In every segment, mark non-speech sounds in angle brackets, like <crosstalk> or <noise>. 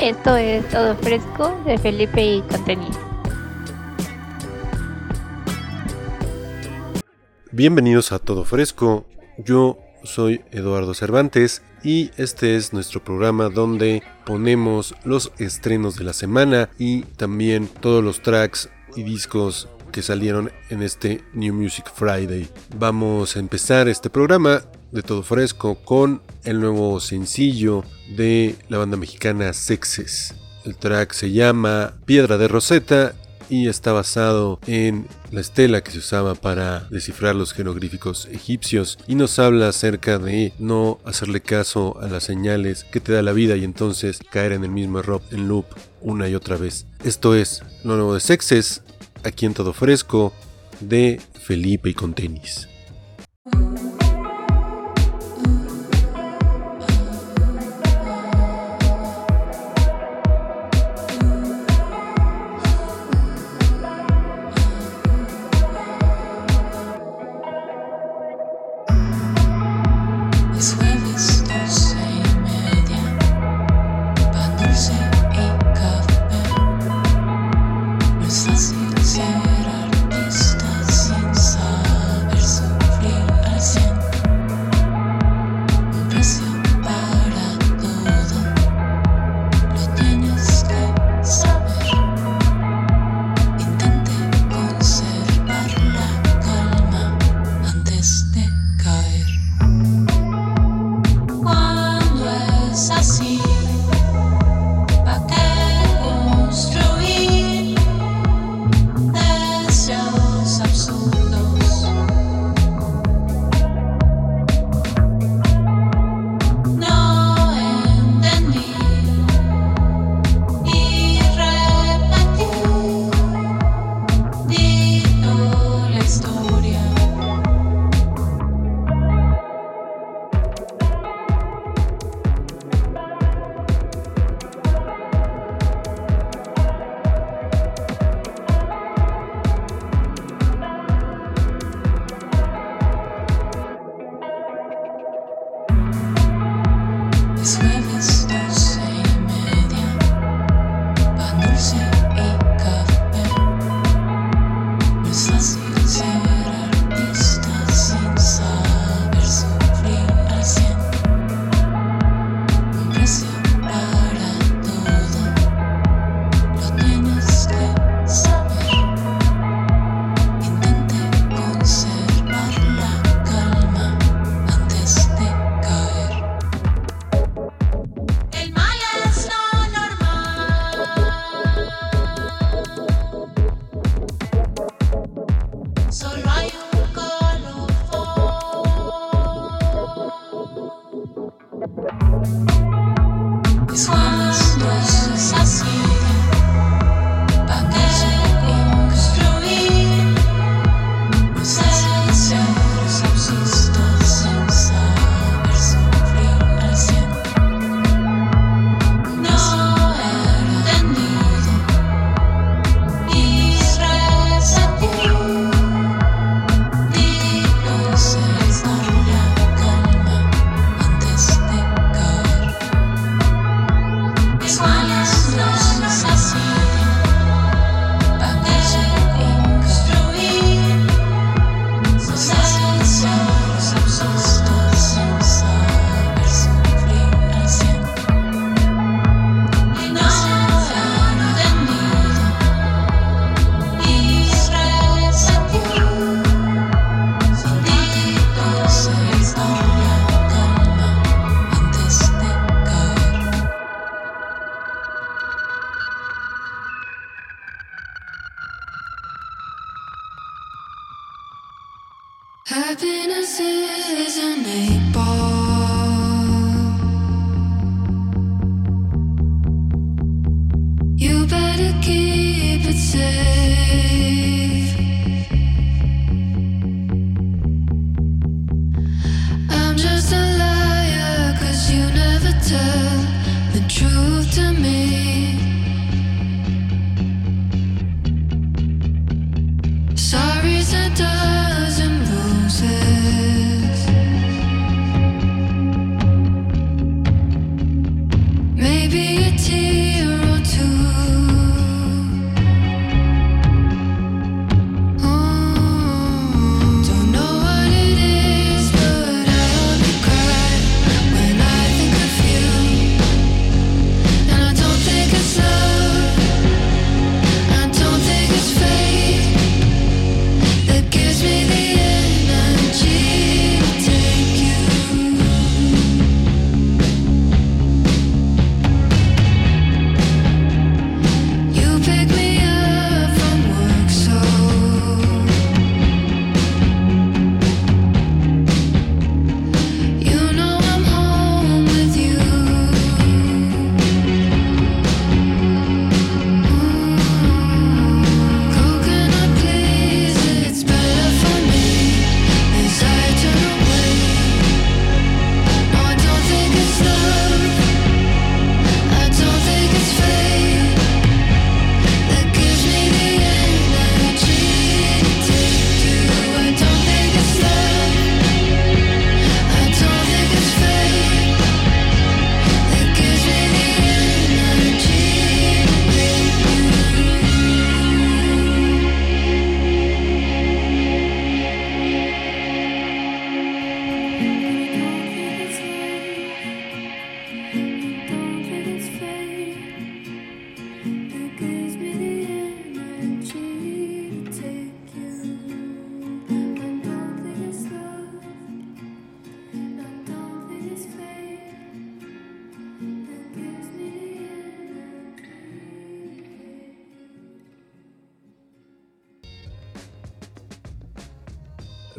Esto es Todo Fresco de Felipe y Contenido. Bienvenidos a Todo Fresco. Yo soy Eduardo Cervantes y este es nuestro programa donde ponemos los estrenos de la semana y también todos los tracks y discos que salieron en este New Music Friday. Vamos a empezar este programa de todo fresco con el nuevo sencillo de la banda mexicana Sexes. El track se llama Piedra de Rosetta y está basado en la estela que se usaba para descifrar los jeroglíficos egipcios y nos habla acerca de no hacerle caso a las señales que te da la vida y entonces caer en el mismo error en loop una y otra vez. Esto es lo nuevo de Sexes, aquí en todo fresco, de Felipe y con tenis.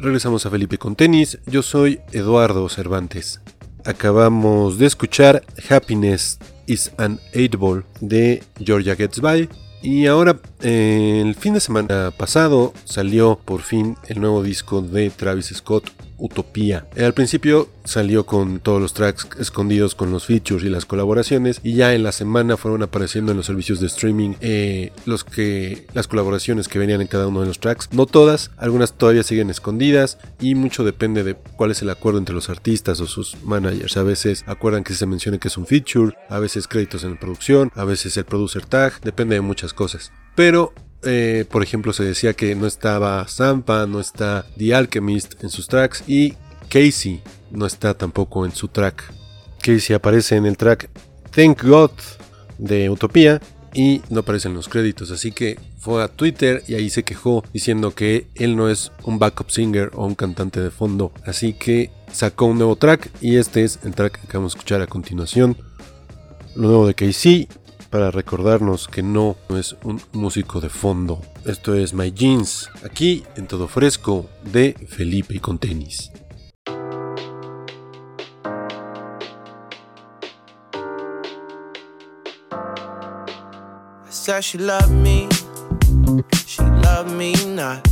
Regresamos a Felipe con tenis. Yo soy Eduardo Cervantes. Acabamos de escuchar Happiness is an Eight Ball de Georgia Gets By. Y ahora, eh, el fin de semana pasado salió por fin el nuevo disco de Travis Scott, Utopía. Al principio salió con todos los tracks escondidos con los features y las colaboraciones y ya en la semana fueron apareciendo en los servicios de streaming eh, los que las colaboraciones que venían en cada uno de los tracks. No todas, algunas todavía siguen escondidas y mucho depende de cuál es el acuerdo entre los artistas o sus managers. A veces acuerdan que se mencione que es un feature, a veces créditos en producción, a veces el producer tag, depende de muchas cosas. Pero eh, por ejemplo, se decía que no estaba Zampa, no está The Alchemist en sus tracks y Casey no está tampoco en su track. Casey aparece en el track Thank God de Utopía y no aparece en los créditos, así que fue a Twitter y ahí se quejó diciendo que él no es un backup singer o un cantante de fondo, así que sacó un nuevo track y este es el track que vamos a escuchar a continuación. Lo nuevo de Casey para recordarnos que no es un músico de fondo. Esto es My Jeans, aquí en todo fresco de Felipe y con tenis. Said she loved me, she loved me not.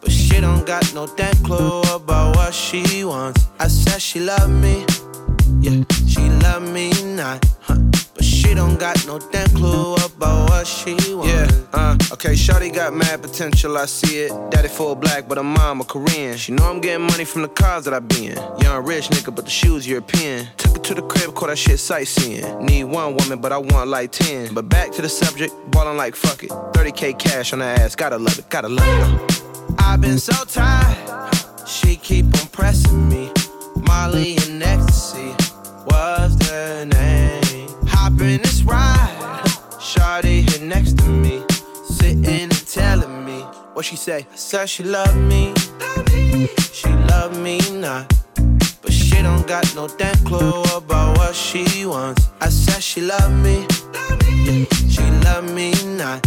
But she don't got no damn clue about what she wants. I said she loved me, yeah, she loved me not. She don't got no damn clue about what she wants. Yeah, uh, okay, Shorty got mad potential, I see it. Daddy full black, but her mom a Korean. She know I'm getting money from the cars that I be in. Young rich nigga, but the shoes European. Took her to the crib, caught that shit sightseeing. Need one woman, but I want like 10. But back to the subject, ballin' like fuck it. 30k cash on her ass, gotta love it, gotta love it. I've been so tired, she keep on pressing me. Molly and ecstasy was the name hop in this ride. Shawty here next to me, sitting and telling me what she say. I said she love me, she love me not. But she don't got no damn clue about what she wants. I said she love me, she love me not.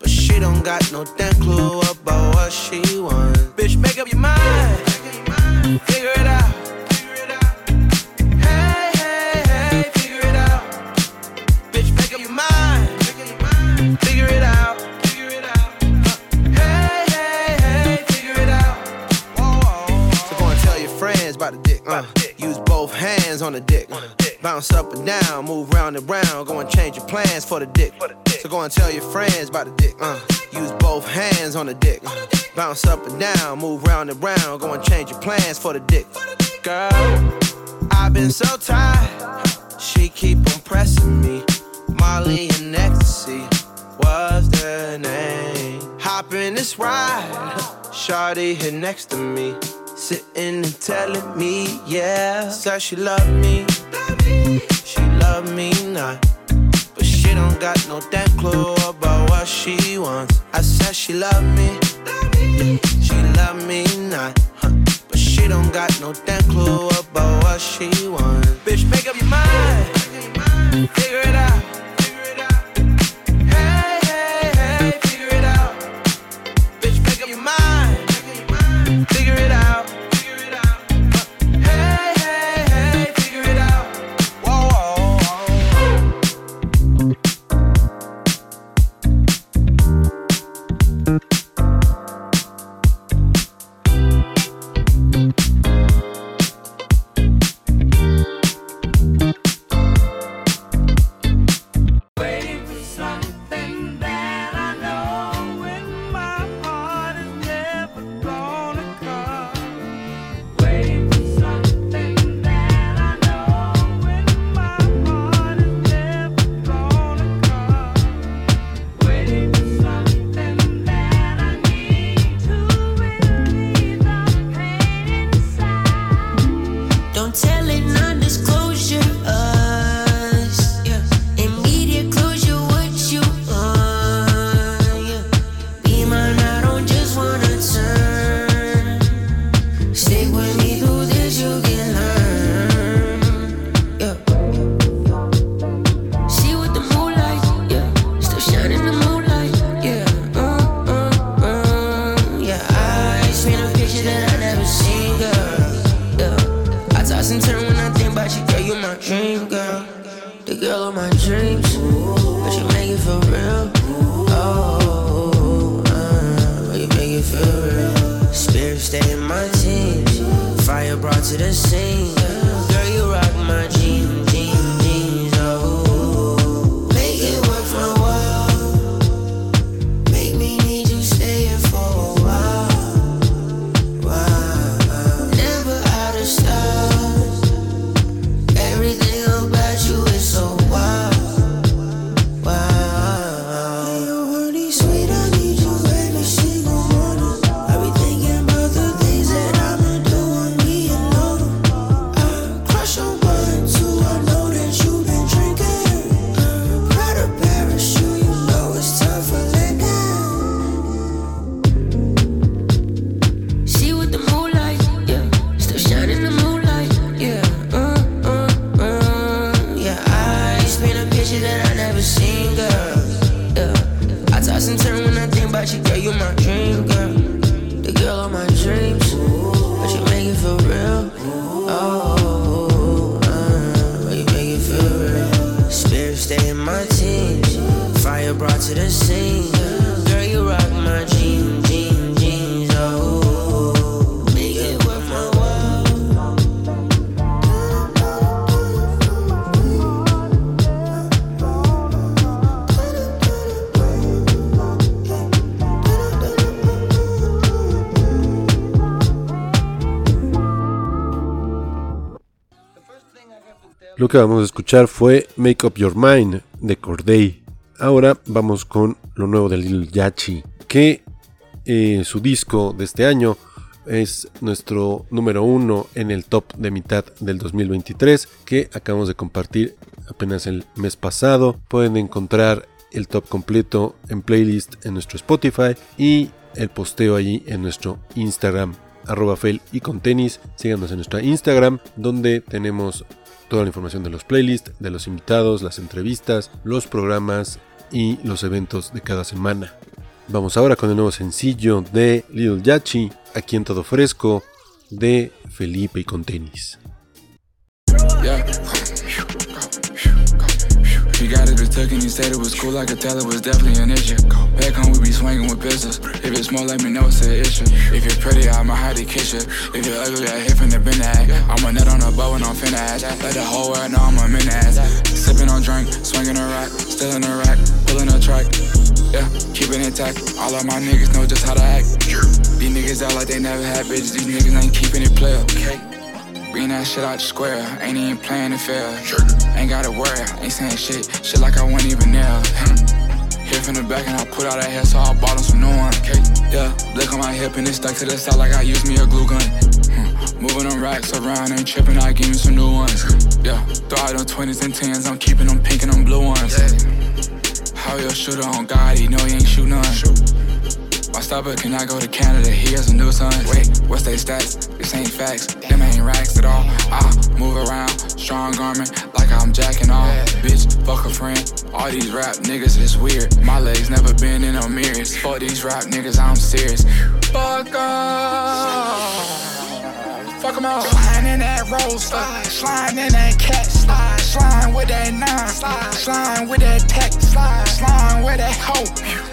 But she don't got no damn clue about what she wants. Bitch, make up your mind, figure it out. By the dick, uh, use both hands on the dick. Bounce up and down, move round and round. Go and change your plans for the dick. So go and tell your friends about the dick. Uh, use both hands on the dick. Bounce up and down, move round and round. Go and change your plans for the dick. Girl, I've been so tired. She keep on pressing me. Molly and ecstasy was the name. Hop in this ride. Shawty here next to me. Sitting and telling me, yeah. Said she love me, she love me not. But she don't got no damn clue about what she wants. I said she love me, she love me not. But she don't got no damn clue about what she wants. Bitch, make up your mind, figure it out. Hey, hey, hey, figure it out. Bitch, make up your mind, figure it out. Lo que vamos a escuchar fue Make Up Your Mind de Corday. Ahora vamos con lo nuevo de Lil Yachi, que eh, su disco de este año es nuestro número uno en el top de mitad del 2023 que acabamos de compartir apenas el mes pasado. Pueden encontrar el top completo en playlist en nuestro Spotify y el posteo allí en nuestro Instagram arroba fel y con tenis. Síganos en nuestra Instagram donde tenemos toda la información de los playlists, de los invitados, las entrevistas, los programas y los eventos de cada semana. Vamos ahora con el nuevo sencillo de Little Yachi, aquí en todo fresco, de Felipe y con tenis. Got it a tuck and he said it was cool. I could tell it was definitely an issue. Back home, we be swinging with pistols. If it's small, let me know it's an issue. If you're pretty, I'ma hide to kiss you. If you're ugly, I hit from the bin. I'm a nut on a bow and I'm finna ass. Let the whole world know I'm a min ass. Sipping on drink, swinging a rack, still in a rack, pulling a track. Yeah, keep it intact. All of my niggas know just how to act. These niggas act like they never had bitches. These niggas ain't keeping it player. Okay. Bring that shit out the square, ain't even playing to fair. Ain't gotta worry, ain't saying shit, shit like I wasn't even there. Hit from the back and I put out that hair, so I bought him some new one. Okay? Yeah, blick on my hip and it stuck to the side like I used me a glue gun. Hmm. Moving them racks around, ain't tripping, I give me some new ones. Yeah, throw out them 20s and 10s, I'm keeping them pink and them blue ones. How your shooter on God, he know he ain't shoot none. My can I go to Canada, he has a new son. Wait, what's they stats? This ain't facts, them ain't racks at all. I move around, strong garment, like I'm jacking off. Bitch, fuck a friend. All these rap niggas is weird. My legs never been in no mirrors. Fuck these rap niggas, I'm serious. Fuck off. Fuck them all. Slime in that roaster, slime in that cat, slide, slime with that nine, slide, slime with that tech, slide, slime with that hoe,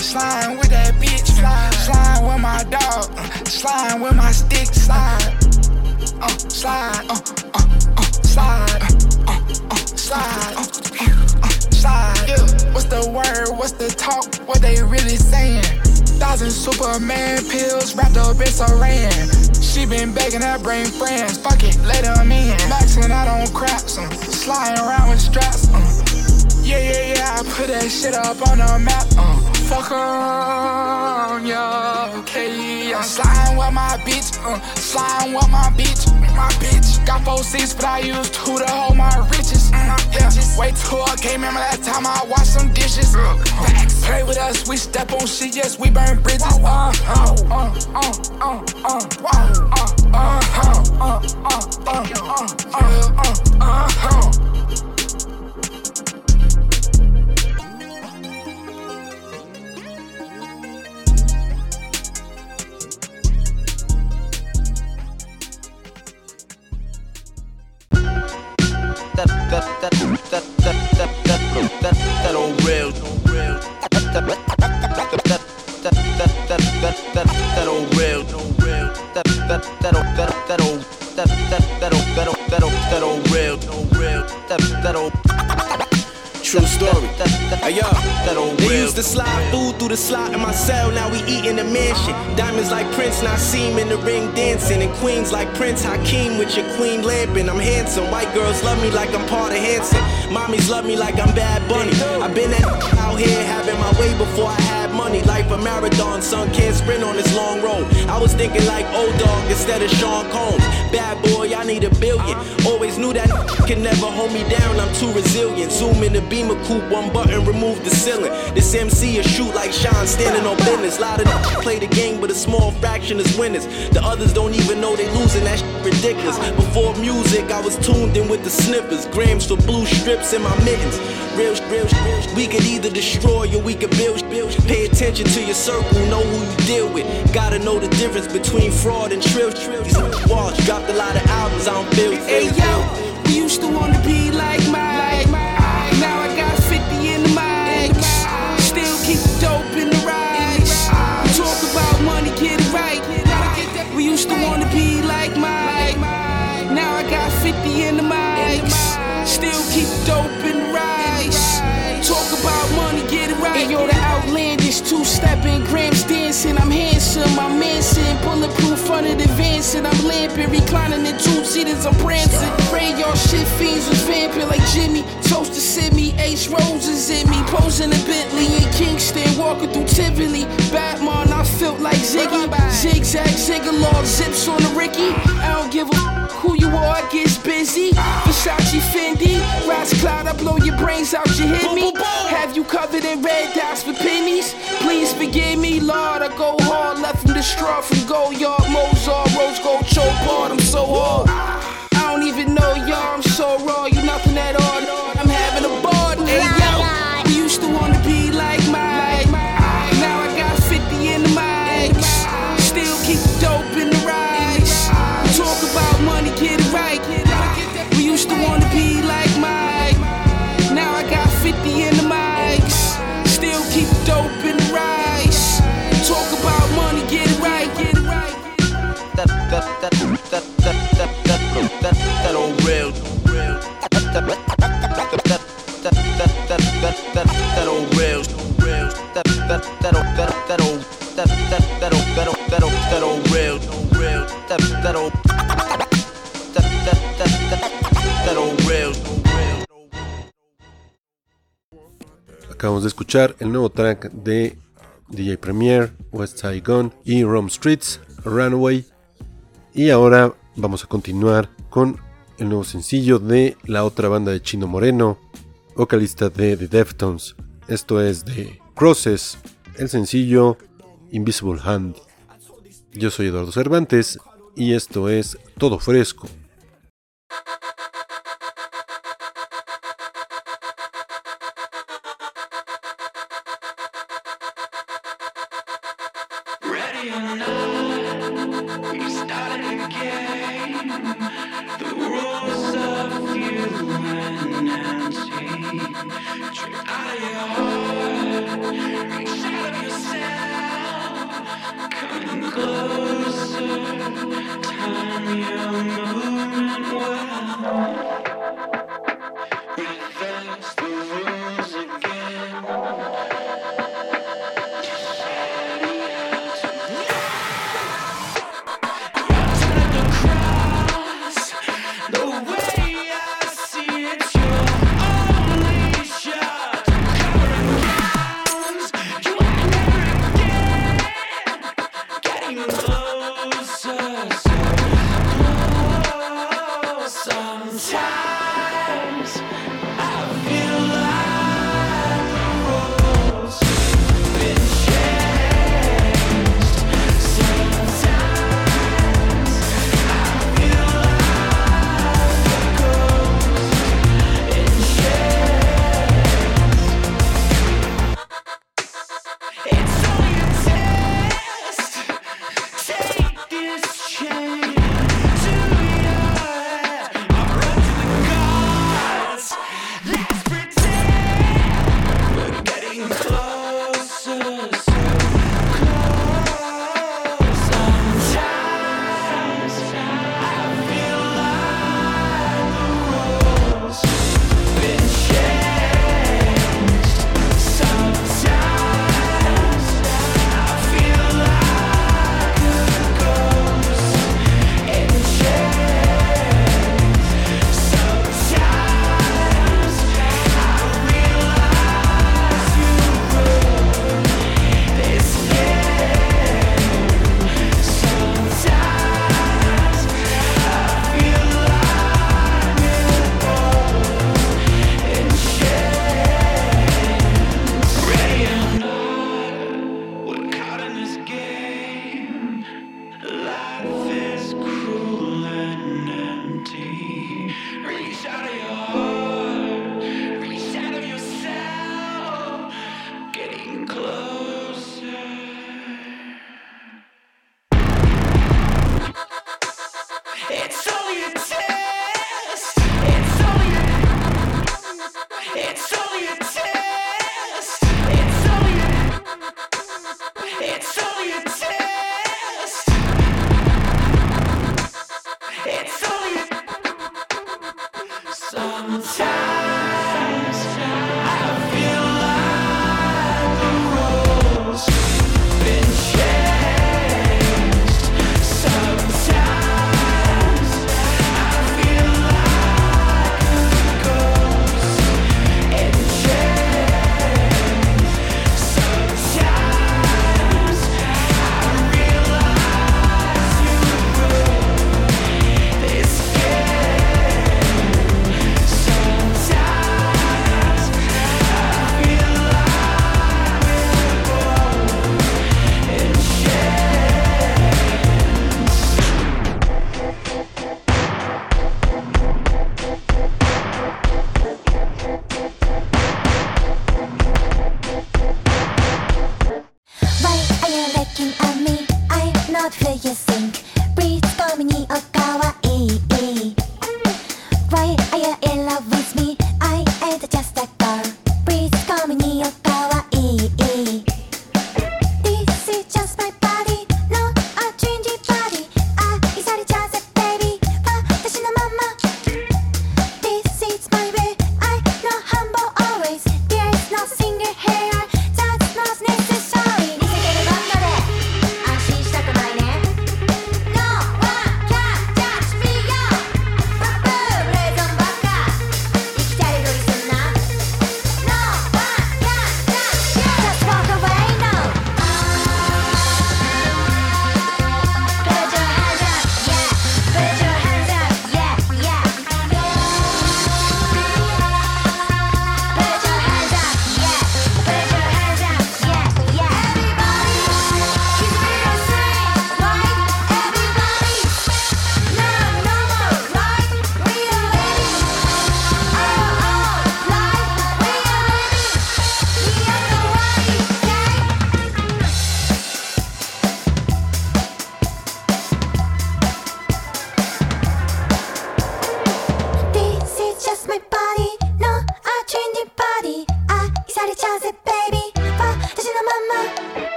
slime with that bitch, slide, slime with my dog, slime with my stick, slide, uh, slide, slide, slide, slide. What's the word? What's the talk? What they really saying? Thousand Superman pills wrapped up in saran. She been begging her brain friends, fuck it, let them in. Maxing out on craps, um, sliding around with straps, um. Yeah, yeah, yeah, I put that shit up on the map, um. Fuck on, yeah, okay. I'm sliding with my bitch, uh, sliding with my bitch, my bitch. Got four seats, but I use two to hold my. Till I came in my last time I washed some dishes. Uh, play with us, we step on shit, yes, we burn bridges. Uh, uh, uh, uh, uh, uh, uh, uh, uh, uh, uh, uh, uh, uh, uh, uh. that that that old real true story. Used to slide food through the slot in my cell. Now we eat in the mansion. Diamonds like Prince, Naseem in the ring dancing. And queens like Prince Hakeem with your queen lamping. I'm handsome. White girls love me like I'm part of Hanson. Mommies love me like I'm Bad Bunny. I've been <laughs> out here having my way before I had money. Life a marathon, son can't sprint on this long road. I was thinking like old dog instead of Sean Combs. Bad boy, I need a billion. Always knew that <laughs> can never hold me down. I'm too resilient. Zoom in the beamer coupe, one button, remove the ceiling. This MC is shoot like Sean, standing on business. Lot of <laughs> play the game, but a small fraction is winners. The others don't even know they losing. That ridiculous. Before music, I was tuned in with the snippers. Grams for blue strips in my mittens. Real, real, real. We could either destroy or we could build, build. Pay attention to your circle, know who you deal with. Gotta know the difference between fraud and trill. These walls dropped a lot of albums, I don't feel. Hey yo, we used to wanna be like Mike. Mansing. Bulletproof under the and I'm lamping. Reclining in two seaters, I'm prancing. Y'all shit fiends was vamping like Jimmy. Toast to Sydney, Ace Roses in me. Posing in Bentley in Kingston, walking through Tivoli. Batman, I felt like Ziggy. Zigzag, zigalog, zips on the Ricky. I don't give a I gets busy. Versace, Fendi, Rats Cloud, I blow your brains out, you hit me. Have you covered in red dots for pennies? Please forgive me, Lord. I go hard, left from the straw from Goyard, Mozart, Rose Gold, Choke Hard. I'm so hard. I don't even know y'all, I'm so raw, you nothing at all. De escuchar el nuevo track de DJ Premier, West Gun y Rome Streets, Runaway. Y ahora vamos a continuar con el nuevo sencillo de la otra banda de Chino Moreno, vocalista de The Deftones. Esto es de Crosses, el sencillo Invisible Hand. Yo soy Eduardo Cervantes y esto es Todo Fresco.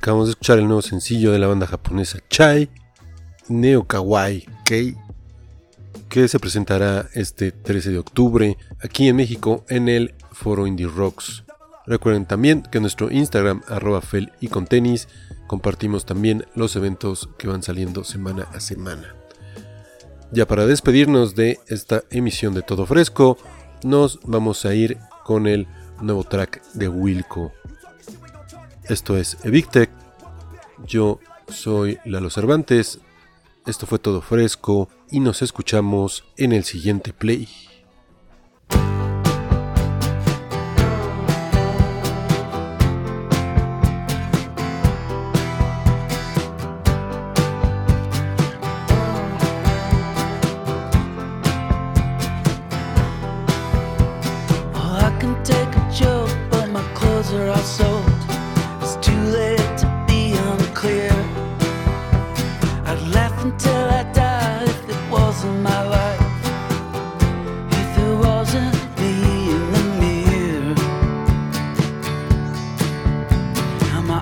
Acabamos de escuchar el nuevo sencillo de la banda japonesa Chai Neo Kawaii Kei, que se presentará este 13 de octubre aquí en México en el Foro Indie Rocks. Recuerden también que en nuestro Instagram, arroba fel y con tenis, compartimos también los eventos que van saliendo semana a semana. Ya para despedirnos de esta emisión de Todo Fresco, nos vamos a ir con el nuevo track de Wilco. Esto es Evictech. Yo soy Lalo Cervantes. Esto fue todo fresco y nos escuchamos en el siguiente play.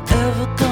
ever come